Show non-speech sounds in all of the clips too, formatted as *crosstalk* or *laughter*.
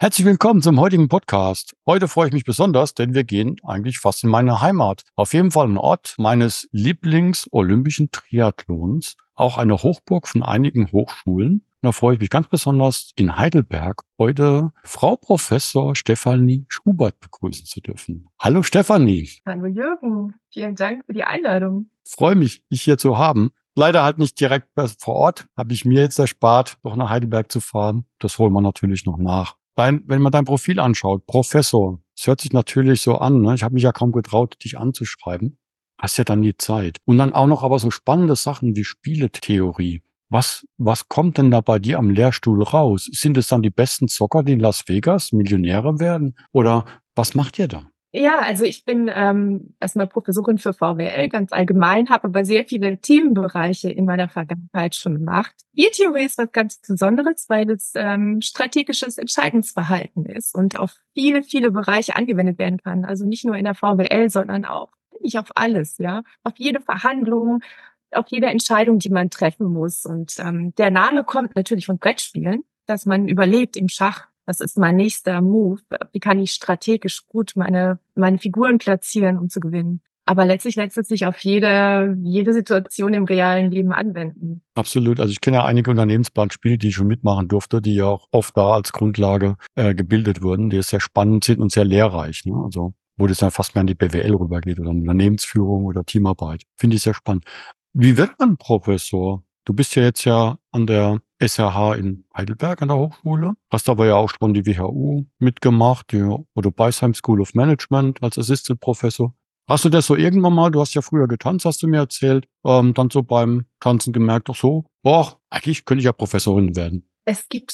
Herzlich willkommen zum heutigen Podcast. Heute freue ich mich besonders, denn wir gehen eigentlich fast in meine Heimat. Auf jeden Fall ein Ort meines Lieblings-olympischen Triathlons, auch eine Hochburg von einigen Hochschulen. Da freue ich mich ganz besonders, in Heidelberg heute Frau Professor Stefanie Schubert begrüßen zu dürfen. Hallo Stefanie. Hallo Jürgen. Vielen Dank für die Einladung. Freue mich, dich hier zu haben. Leider halt nicht direkt vor Ort. Habe ich mir jetzt erspart, doch nach Heidelberg zu fahren. Das holen wir natürlich noch nach. Dein, wenn man dein Profil anschaut, Professor, es hört sich natürlich so an, ne? ich habe mich ja kaum getraut, dich anzuschreiben. Hast ja dann die Zeit. Und dann auch noch aber so spannende Sachen wie Spieletheorie. Was, was kommt denn da bei dir am Lehrstuhl raus? Sind es dann die besten Zocker, die in Las Vegas Millionäre werden? Oder was macht ihr da? Ja, also ich bin ähm, erstmal Professorin für VWL ganz allgemein, habe aber sehr viele Themenbereiche in meiner Vergangenheit schon gemacht. E-Theorie ist was ganz Besonderes, weil es ähm, strategisches Entscheidungsverhalten ist und auf viele, viele Bereiche angewendet werden kann. Also nicht nur in der VWL, sondern auch nicht auf alles, ja, auf jede Verhandlung, auf jede Entscheidung, die man treffen muss. Und ähm, der Name kommt natürlich von Brettspielen, dass man überlebt im Schach was ist mein nächster Move? Wie kann ich strategisch gut meine, meine Figuren platzieren, um zu gewinnen? Aber letztlich lässt es sich auf jede, jede Situation im realen Leben anwenden. Absolut. Also ich kenne ja einige Unternehmensplanspiele, die ich schon mitmachen durfte, die ja auch oft da als Grundlage äh, gebildet wurden, die sehr spannend sind und sehr lehrreich. Ne? Also wo das dann fast mehr an die BWL rübergeht oder Unternehmensführung oder Teamarbeit. Finde ich sehr spannend. Wie wird man Professor? Du bist ja jetzt ja an der SRH in Heidelberg an der Hochschule. Hast aber ja auch schon die WHU mitgemacht, die Otto Beisheim School of Management als Assistant Professor. Hast du das so irgendwann mal, du hast ja früher getanzt, hast du mir erzählt, ähm, dann so beim Tanzen gemerkt, ach so, boah, eigentlich könnte ich ja Professorin werden. Es gibt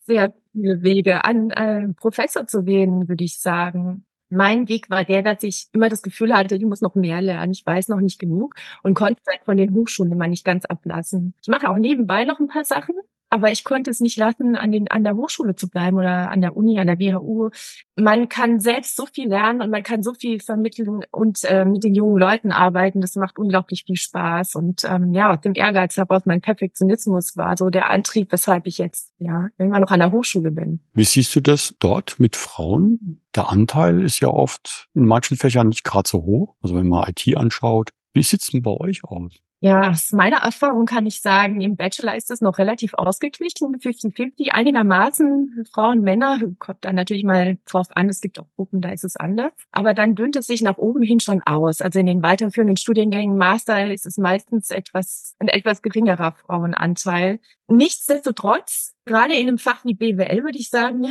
sehr viele Wege, an äh, Professor zu werden, würde ich sagen. Mein Weg war der, dass ich immer das Gefühl hatte, ich muss noch mehr lernen, ich weiß noch nicht genug und konnte von den Hochschulen immer nicht ganz ablassen. Ich mache auch nebenbei noch ein paar Sachen, aber ich konnte es nicht lassen, an, den, an der Hochschule zu bleiben oder an der Uni, an der WHU. Man kann selbst so viel lernen und man kann so viel vermitteln und äh, mit den jungen Leuten arbeiten. Das macht unglaublich viel Spaß. Und ähm, ja, aus dem Ehrgeiz heraus, mein Perfektionismus war so der Antrieb, weshalb ich jetzt ja irgendwann noch an der Hochschule bin. Wie siehst du das dort mit Frauen? Der Anteil ist ja oft in manchen Fächern nicht gerade so hoch. Also wenn man IT anschaut, wie sieht's denn bei euch aus? Ja, aus meiner Erfahrung kann ich sagen, im Bachelor ist es noch relativ ausgeglichen, 50-50, einigermaßen Frauen, Männer, kommt dann natürlich mal drauf an, es gibt auch Gruppen, da ist es anders. Aber dann dünnt es sich nach oben hin schon aus. Also in den weiterführenden Studiengängen Master ist es meistens etwas, ein etwas geringerer Frauenanteil. Nichtsdestotrotz, gerade in einem Fach wie BWL würde ich sagen,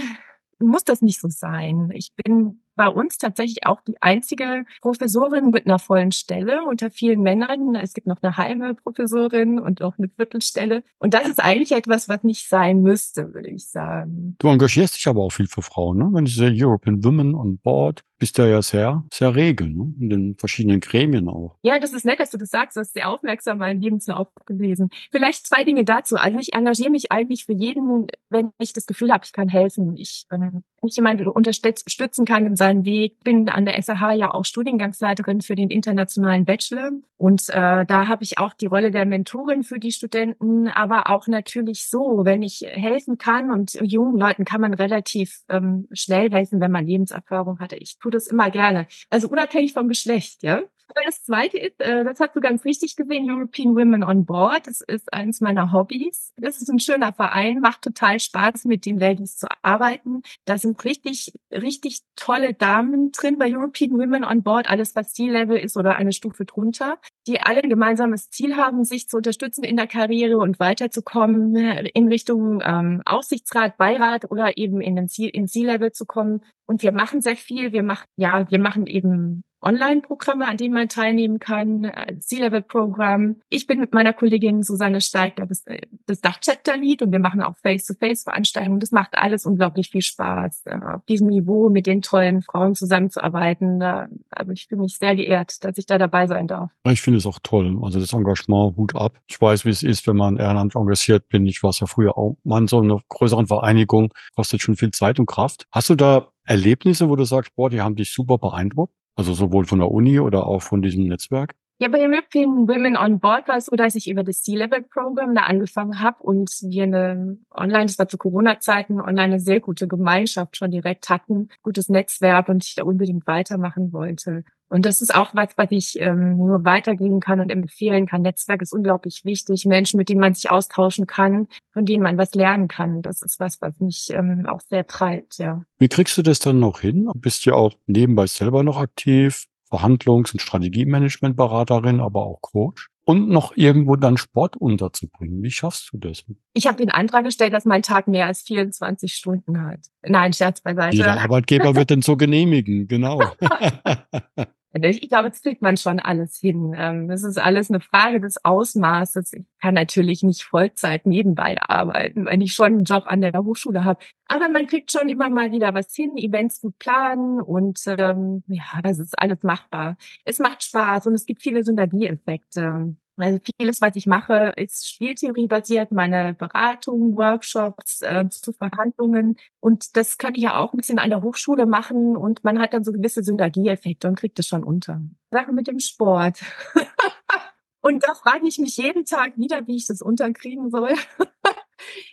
muss das nicht so sein. Ich bin bei uns tatsächlich auch die einzige Professorin mit einer vollen Stelle unter vielen Männern. Es gibt noch eine halbe Professorin und auch eine Viertelstelle. Und das ist eigentlich etwas, was nicht sein müsste, würde ich sagen. Du engagierst dich aber auch viel für Frauen, ne? Wenn ich sehe European Women on Board, bist du ja sehr, sehr regel, ne? In den verschiedenen Gremien auch. Ja, das ist nett, dass du das sagst. Du hast sehr aufmerksam meinen Lebenslauf gelesen. Vielleicht zwei Dinge dazu. Also ich engagiere mich eigentlich für jeden, wenn ich das Gefühl habe, ich kann helfen. Ich, wenn ich jemanden unterstützen kann in seinen Weg. Bin an der SAH ja auch Studiengangsleiterin für den internationalen Bachelor. Und äh, da habe ich auch die Rolle der Mentorin für die Studenten, aber auch natürlich so, wenn ich helfen kann und jungen Leuten kann man relativ ähm, schnell helfen, wenn man Lebenserfahrung hatte. Ich tue das immer gerne. Also unabhängig vom Geschlecht, ja. Das Zweite ist, äh, das hast du ganz richtig gesehen, European Women on Board. Das ist eines meiner Hobbys. Das ist ein schöner Verein, macht total Spaß, mit den Ladies zu arbeiten. Da sind richtig, richtig tolle Damen drin bei European Women on Board, alles was C-Level ist oder eine Stufe drunter, die alle ein gemeinsames Ziel haben, sich zu unterstützen in der Karriere und weiterzukommen in Richtung ähm, Aufsichtsrat, Beirat oder eben in den C-Level zu kommen. Und wir machen sehr viel. Wir machen, ja, wir machen eben Online-Programme, an denen man teilnehmen kann, äh, C-Level-Programm. Ich bin mit meiner Kollegin Susanne Steigler das, äh, das Dach-Chapter-Lead und wir machen auch Face-to-Face-Veranstaltungen. Das macht alles unglaublich viel Spaß, äh, auf diesem Niveau mit den tollen Frauen zusammenzuarbeiten. Also ich fühle mich sehr geehrt, dass ich da dabei sein darf. Ich finde es auch toll. Also das Engagement, Hut ab. Ich weiß, wie es ist, wenn man ehrenamtlich engagiert bin. Ich war es ja früher auch mal in so einer größeren Vereinigung. Kostet schon viel Zeit und Kraft. Hast du da Erlebnisse, wo du sagst, boah, die haben dich super beeindruckt? Also sowohl von der Uni oder auch von diesem Netzwerk? Ja, bei European Women on Board war es so, dass ich über das C-Level-Programm da angefangen habe und wir eine online, das war zu Corona-Zeiten, online eine sehr gute Gemeinschaft schon direkt hatten, gutes Netzwerk und ich da unbedingt weitermachen wollte. Und das ist auch was, was ich ähm, nur weitergeben kann und empfehlen kann. Netzwerk ist unglaublich wichtig. Menschen, mit denen man sich austauschen kann, von denen man was lernen kann. Das ist was, was mich ähm, auch sehr treibt, ja. Wie kriegst du das dann noch hin? Bist ja auch nebenbei selber noch aktiv? Verhandlungs- und Strategiemanagementberaterin, aber auch Coach und noch irgendwo dann Sport unterzubringen. Wie schaffst du das? Ich habe den Antrag gestellt, dass mein Tag mehr als 24 Stunden hat. Nein, Scherz beiseite. Jeder Arbeitgeber wird *laughs* denn so genehmigen, genau. *laughs* Ich glaube, das kriegt man schon alles hin. Ähm, das ist alles eine Frage des Ausmaßes. Ich kann natürlich nicht Vollzeit nebenbei arbeiten, wenn ich schon einen Job an der Hochschule habe. Aber man kriegt schon immer mal wieder was hin, Events gut planen und ähm, ja, das ist alles machbar. Es macht Spaß und es gibt viele Synergieeffekte. Also vieles, was ich mache, ist spieltheoriebasiert, meine Beratungen, Workshops äh, zu Verhandlungen. Und das kann ich ja auch ein bisschen an der Hochschule machen und man hat dann so gewisse Synergieeffekte und kriegt es schon unter. Sache mit dem Sport. *laughs* und da frage ich mich jeden Tag wieder, wie ich das unterkriegen soll. *laughs*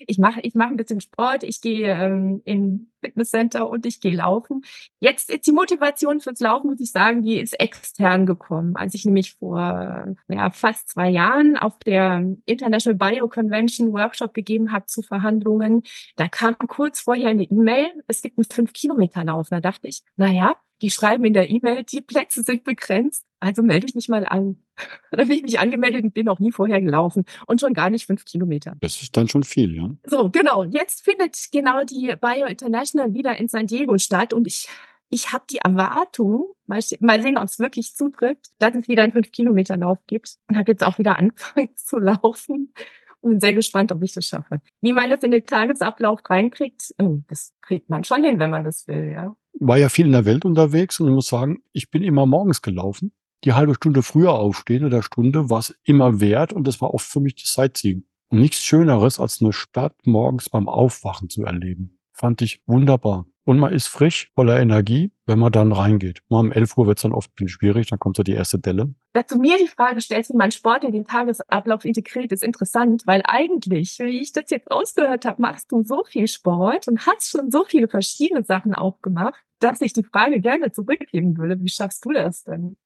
ich mache ich mache ein bisschen Sport, ich gehe ähm, in Fitnesscenter und ich gehe laufen. Jetzt ist die Motivation fürs Laufen, muss ich sagen, die ist extern gekommen. Als ich nämlich vor ja, fast zwei Jahren auf der International Bio Convention Workshop gegeben habe zu Verhandlungen, da kam kurz vorher eine E-Mail, es gibt einen 5-Kilometer-Lauf. Da dachte ich, naja, die schreiben in der E-Mail, die Plätze sind begrenzt, also melde ich mich mal an. *laughs* Da bin ich mich angemeldet und bin noch nie vorher gelaufen und schon gar nicht fünf Kilometer. Das ist dann schon viel, ja. So, genau. Jetzt findet genau die Bio International wieder in San Diego statt und ich, ich habe die Erwartung, mal, mal sehen, ob es wirklich zutrifft, dass es wieder einen fünf Kilometer Lauf gibt und habe jetzt auch wieder *laughs* angefangen zu laufen und bin sehr gespannt, ob ich das schaffe. Wie man das in den Tagesablauf reinkriegt, oh, das kriegt man schon hin, wenn man das will, ja. War ja viel in der Welt unterwegs und ich muss sagen, ich bin immer morgens gelaufen. Die halbe Stunde früher aufstehen oder Stunde war es immer wert und das war oft für mich das Sightseeing. Und nichts Schöneres, als eine Stadt morgens beim Aufwachen zu erleben. Fand ich wunderbar. Und man ist frisch, voller Energie, wenn man dann reingeht. Mal um 11 Uhr wird es dann oft schwierig, dann kommt so die erste Delle. Dass du mir die Frage stellst, wie man Sport in den Tagesablauf integriert, ist interessant, weil eigentlich, wie ich das jetzt ausgehört habe, machst du so viel Sport und hast schon so viele verschiedene Sachen auch gemacht, dass ich die Frage gerne zurückgeben würde. Wie schaffst du das denn?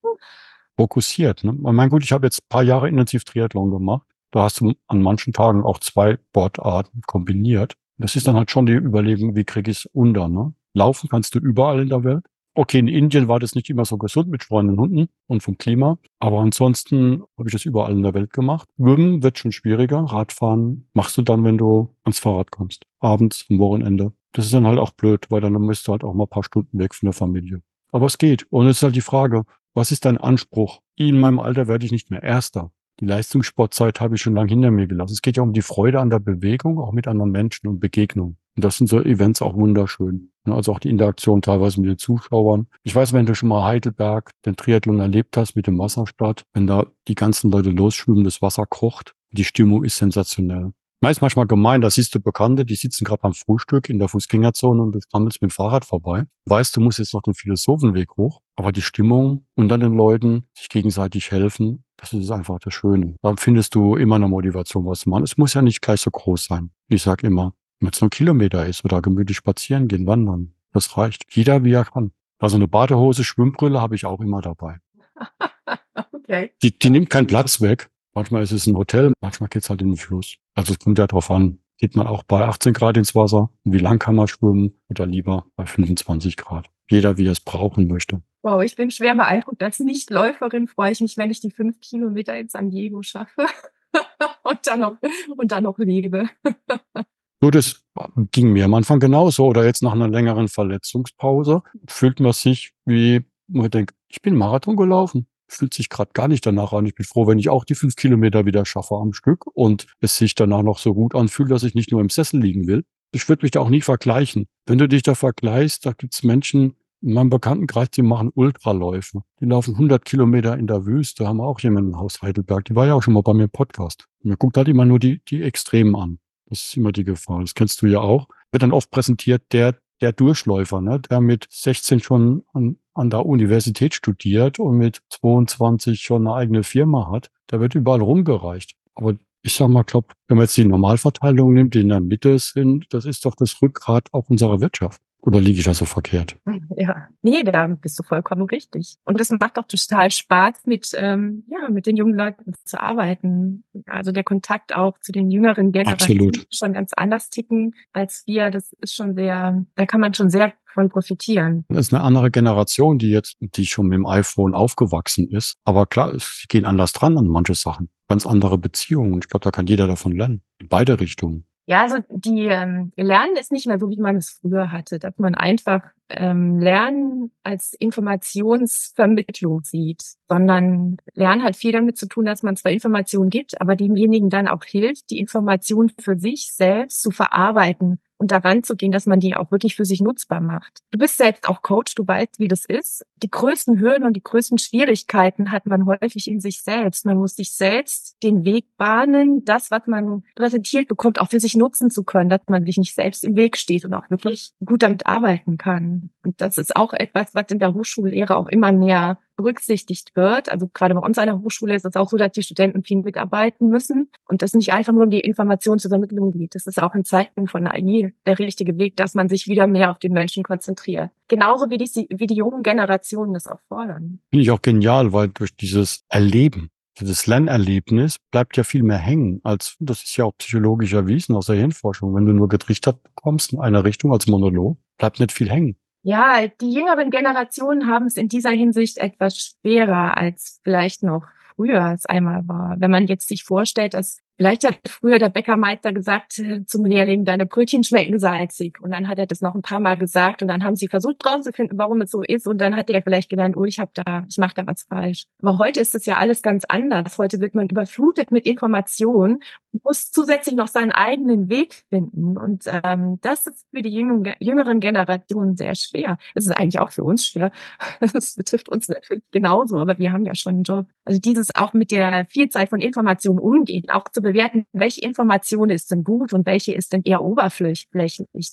Fokussiert. Ne? Ich meine, gut, ich habe jetzt ein paar Jahre intensiv Triathlon gemacht. Da hast du an manchen Tagen auch zwei Sportarten kombiniert. Das ist dann halt schon die Überlegung, wie kriege ich es unter. Ne? Laufen kannst du überall in der Welt. Okay, in Indien war das nicht immer so gesund mit streunenden Hunden und vom Klima. Aber ansonsten habe ich das überall in der Welt gemacht. Schwimmen wird schon schwieriger. Radfahren machst du dann, wenn du ans Fahrrad kommst. Abends, am Wochenende. Das ist dann halt auch blöd, weil dann müsst du halt auch mal ein paar Stunden weg von der Familie. Aber es geht. Und es ist halt die Frage, was ist dein Anspruch? In meinem Alter werde ich nicht mehr Erster. Die Leistungssportzeit habe ich schon lange hinter mir gelassen. Es geht ja um die Freude an der Bewegung, auch mit anderen Menschen und Begegnung. Und das sind so Events auch wunderschön. Also auch die Interaktion teilweise mit den Zuschauern. Ich weiß, wenn du schon mal Heidelberg, den Triathlon erlebt hast mit dem Wasserstart, wenn da die ganzen Leute losschwimmen, das Wasser kocht, die Stimmung ist sensationell. Meist manchmal gemein, da siehst du Bekannte, die sitzen gerade beim Frühstück in der Fußgängerzone und du rammelst mit dem Fahrrad vorbei. Weißt, du musst jetzt noch den Philosophenweg hoch, aber die Stimmung unter den Leuten, sich gegenseitig helfen, das ist einfach das Schöne. Da findest du immer eine Motivation, was zu machen. Es muss ja nicht gleich so groß sein. Ich sag immer, wenn es nur ein Kilometer ist oder gemütlich spazieren gehen, wandern, das reicht. Jeder wie er kann. Also eine Badehose, Schwimmbrille habe ich auch immer dabei. *laughs* okay. Die, die nimmt keinen Platz weg. Manchmal ist es ein Hotel, manchmal geht's halt in den Fluss. Also es kommt ja drauf an. Geht man auch bei 18 Grad ins Wasser? Und wie lang kann man schwimmen? Oder lieber bei 25 Grad? Jeder, wie er es brauchen möchte. Wow, ich bin schwer beeindruckt. Als Nichtläuferin freue ich mich, wenn ich die fünf Kilometer in San Diego schaffe. *laughs* und dann noch, und dann noch lebe. *laughs* so, das ging mir am Anfang genauso. Oder jetzt nach einer längeren Verletzungspause fühlt man sich wie, man denkt, ich bin Marathon gelaufen. Fühlt sich gerade gar nicht danach an. Ich bin froh, wenn ich auch die fünf Kilometer wieder schaffe am Stück und es sich danach noch so gut anfühlt, dass ich nicht nur im Sessel liegen will. Ich würde mich da auch nie vergleichen. Wenn du dich da vergleichst, da gibt's Menschen, in meinem Bekanntenkreis, die machen Ultraläufe. Die laufen 100 Kilometer in der Wüste, haben auch jemanden im Haus Heidelberg. Die war ja auch schon mal bei mir im Podcast. Mir guckt halt immer nur die, die Extremen an. Das ist immer die Gefahr. Das kennst du ja auch. Wird dann oft präsentiert, der, der Durchläufer, ne, der mit 16 schon an, an der Universität studiert und mit 22 schon eine eigene Firma hat. Der wird überall rumgereicht. Aber ich sag mal, glaub, wenn man jetzt die Normalverteilung nimmt, die in der Mitte sind, das ist doch das Rückgrat auch unserer Wirtschaft. Oder liege ich da so verkehrt? *laughs* Ja, nee, da bist du vollkommen richtig. Und es macht auch total Spaß, mit, ähm, ja, mit den jungen Leuten zu arbeiten. Also der Kontakt auch zu den jüngeren Generationen Absolut. schon ganz anders ticken als wir. Das ist schon sehr, da kann man schon sehr von profitieren. Das ist eine andere Generation, die jetzt, die schon mit dem iPhone aufgewachsen ist. Aber klar, sie gehen anders dran an manche Sachen. Ganz andere Beziehungen. Ich glaube, da kann jeder davon lernen. In beide Richtungen. Ja, also die ähm, Lernen ist nicht mehr so, wie man es früher hatte, dass man einfach ähm, Lernen als Informationsvermittlung sieht, sondern Lernen hat viel damit zu tun, dass man zwar Informationen gibt, aber demjenigen dann auch hilft, die Informationen für sich selbst zu verarbeiten und daran zu gehen, dass man die auch wirklich für sich nutzbar macht. Du bist selbst auch Coach, du weißt, wie das ist. Die größten Hürden und die größten Schwierigkeiten hat man häufig in sich selbst. Man muss sich selbst den Weg bahnen, das, was man präsentiert bekommt, auch für sich nutzen zu können, dass man sich nicht selbst im Weg steht und auch wirklich gut damit arbeiten kann. Und das ist auch etwas, was in der Hochschullehre auch immer mehr berücksichtigt wird. Also gerade bei uns an der Hochschule ist es auch so, dass die Studenten viel mitarbeiten müssen und das nicht einfach nur um die Information zur Vermittlung geht. Das ist auch ein Zeichen von AI der richtige Weg, dass man sich wieder mehr auf den Menschen konzentriert. Genauso wie die, wie die jungen Generationen das auch fordern. Finde ich auch genial, weil durch dieses Erleben, dieses Lernerlebnis bleibt ja viel mehr hängen, als das ist ja auch psychologisch erwiesen aus der Hirnforschung. Wenn du nur getrichtert bekommst in einer Richtung als Monolog, bleibt nicht viel hängen. Ja, die jüngeren Generationen haben es in dieser Hinsicht etwas schwerer als vielleicht noch früher es einmal war. Wenn man jetzt sich vorstellt, dass Vielleicht hat früher der Bäckermeister gesagt äh, zum Lehrling, deine Brötchen schmecken salzig. Und dann hat er das noch ein paar Mal gesagt und dann haben sie versucht rauszufinden, warum es so ist. Und dann hat er vielleicht gelernt, oh, ich habe da, ich mache da was falsch. Aber heute ist es ja alles ganz anders. Heute wird man überflutet mit Informationen und muss zusätzlich noch seinen eigenen Weg finden. Und ähm, das ist für die jüngeren, Generationen sehr schwer. Es ist eigentlich auch für uns schwer. *laughs* Das betrifft uns natürlich genauso, aber wir haben ja schon einen Job. Also dieses auch mit der Vielzahl von Informationen umgehen, auch zu bewerten, welche Information ist denn gut und welche ist denn eher oberflächlich.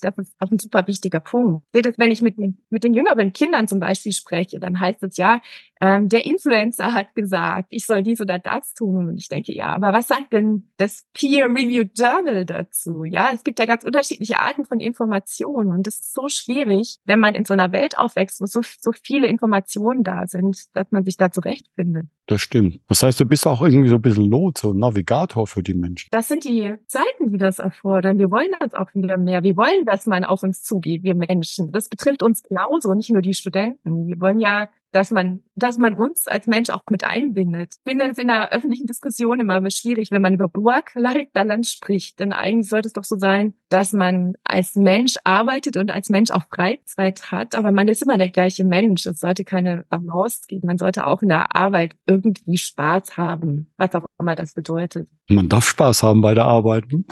Das ist auch ein super wichtiger Punkt. Wenn ich mit, mit den jüngeren Kindern zum Beispiel spreche, dann heißt es ja, ähm, der Influencer hat gesagt, ich soll dies oder das tun. Und ich denke, ja, aber was sagt denn das Peer-Reviewed Journal dazu? Ja, es gibt ja ganz unterschiedliche Arten von Informationen und es ist so schwierig, wenn man in so einer Welt aufwächst, wo so, so viele Informationen da sind, dass man sich da zurechtfindet. Das stimmt. Das heißt, du bist auch irgendwie so ein bisschen Lot, so Navigator für die Menschen. Das sind die Zeiten, die das erfordern. Wir wollen das auch wieder mehr. Wir wollen, dass man auf uns zugeht, wir Menschen. Das betrifft uns genauso, nicht nur die Studenten. Wir wollen ja dass man, dass man uns als Mensch auch mit einbindet. Ich finde es in der öffentlichen Diskussion immer schwierig, wenn man über Work-Life-Balance spricht. Denn eigentlich sollte es doch so sein, dass man als Mensch arbeitet und als Mensch auch Freizeit hat. Aber man ist immer der gleiche Mensch. Es sollte keine Balance geben. Man sollte auch in der Arbeit irgendwie Spaß haben, was auch immer das bedeutet. Man darf Spaß haben bei der Arbeit. Ne?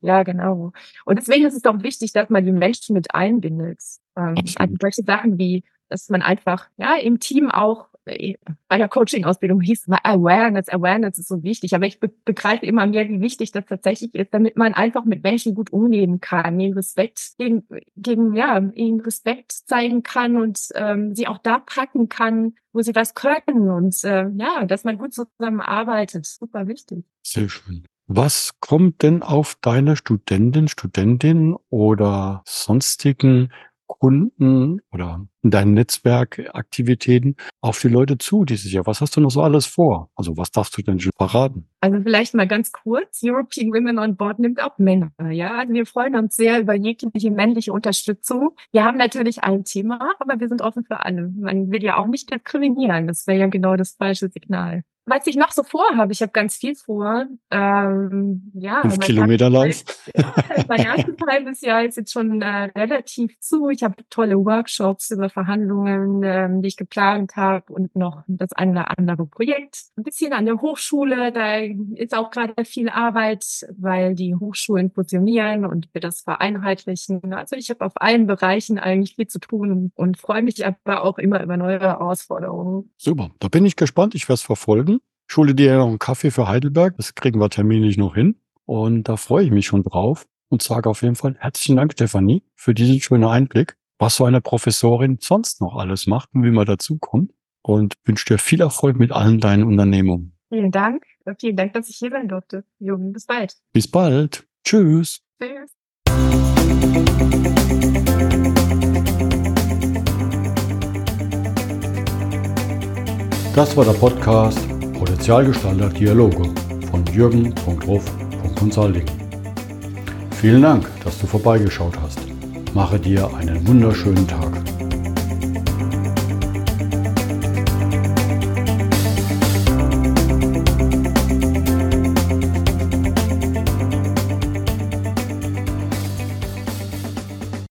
ja, genau. Und deswegen ist es doch wichtig, dass man die Menschen mit einbindet. Ähm, also solche Sachen wie dass man einfach ja im Team auch äh, bei der Coaching-Ausbildung hieß es Awareness, Awareness ist so wichtig. Aber ich be begreife immer mehr, wie wichtig das tatsächlich ist, damit man einfach mit Menschen gut umgehen kann, ihnen Respekt gegen, gegen ja, ihnen Respekt zeigen kann und ähm, sie auch da packen kann, wo sie was können und äh, ja, dass man gut zusammenarbeitet. Super wichtig. Sehr schön. Was kommt denn auf deine Studentin, Studentin oder sonstigen Kunden oder in deinen Netzwerkaktivitäten auf die Leute zu dieses Jahr? Was hast du noch so alles vor? Also was darfst du denn schon verraten? Also vielleicht mal ganz kurz. European Women on Board nimmt auch Männer. Ja, also wir freuen uns sehr über jegliche männliche Unterstützung. Wir haben natürlich ein Thema, aber wir sind offen für alle. Man will ja auch nicht diskriminieren. Das wäre ja genau das falsche Signal. Was ich noch so vorhabe, ich habe ganz viel vor. Ähm, ja, Fünf Kilometerlauf. mein erstes halbes Jahr ist jetzt schon äh, relativ zu. Ich habe tolle Workshops über Verhandlungen, ähm, die ich geplant habe und noch das eine oder andere Projekt. Ein bisschen an der Hochschule, da ist auch gerade viel Arbeit, weil die Hochschulen fusionieren und wir das vereinheitlichen. Also ich habe auf allen Bereichen eigentlich viel zu tun und freue mich aber auch immer über neue Herausforderungen. Super, da bin ich gespannt. Ich werde es verfolgen. Schule dir noch einen Kaffee für Heidelberg. Das kriegen wir terminlich noch hin. Und da freue ich mich schon drauf und sage auf jeden Fall herzlichen Dank, Stefanie, für diesen schönen Einblick, was so eine Professorin sonst noch alles macht und wie man dazukommt. Und wünsche dir viel Erfolg mit allen deinen Unternehmungen. Vielen Dank. Vielen Dank, dass ich hier sein durfte. Jungen, bis bald. Bis bald. Tschüss. Tschüss. Das war der Podcast Potenzialgestalter Dialoge von jürgen.ruf.consulting. Vielen Dank, dass du vorbeigeschaut hast. Mache dir einen wunderschönen Tag.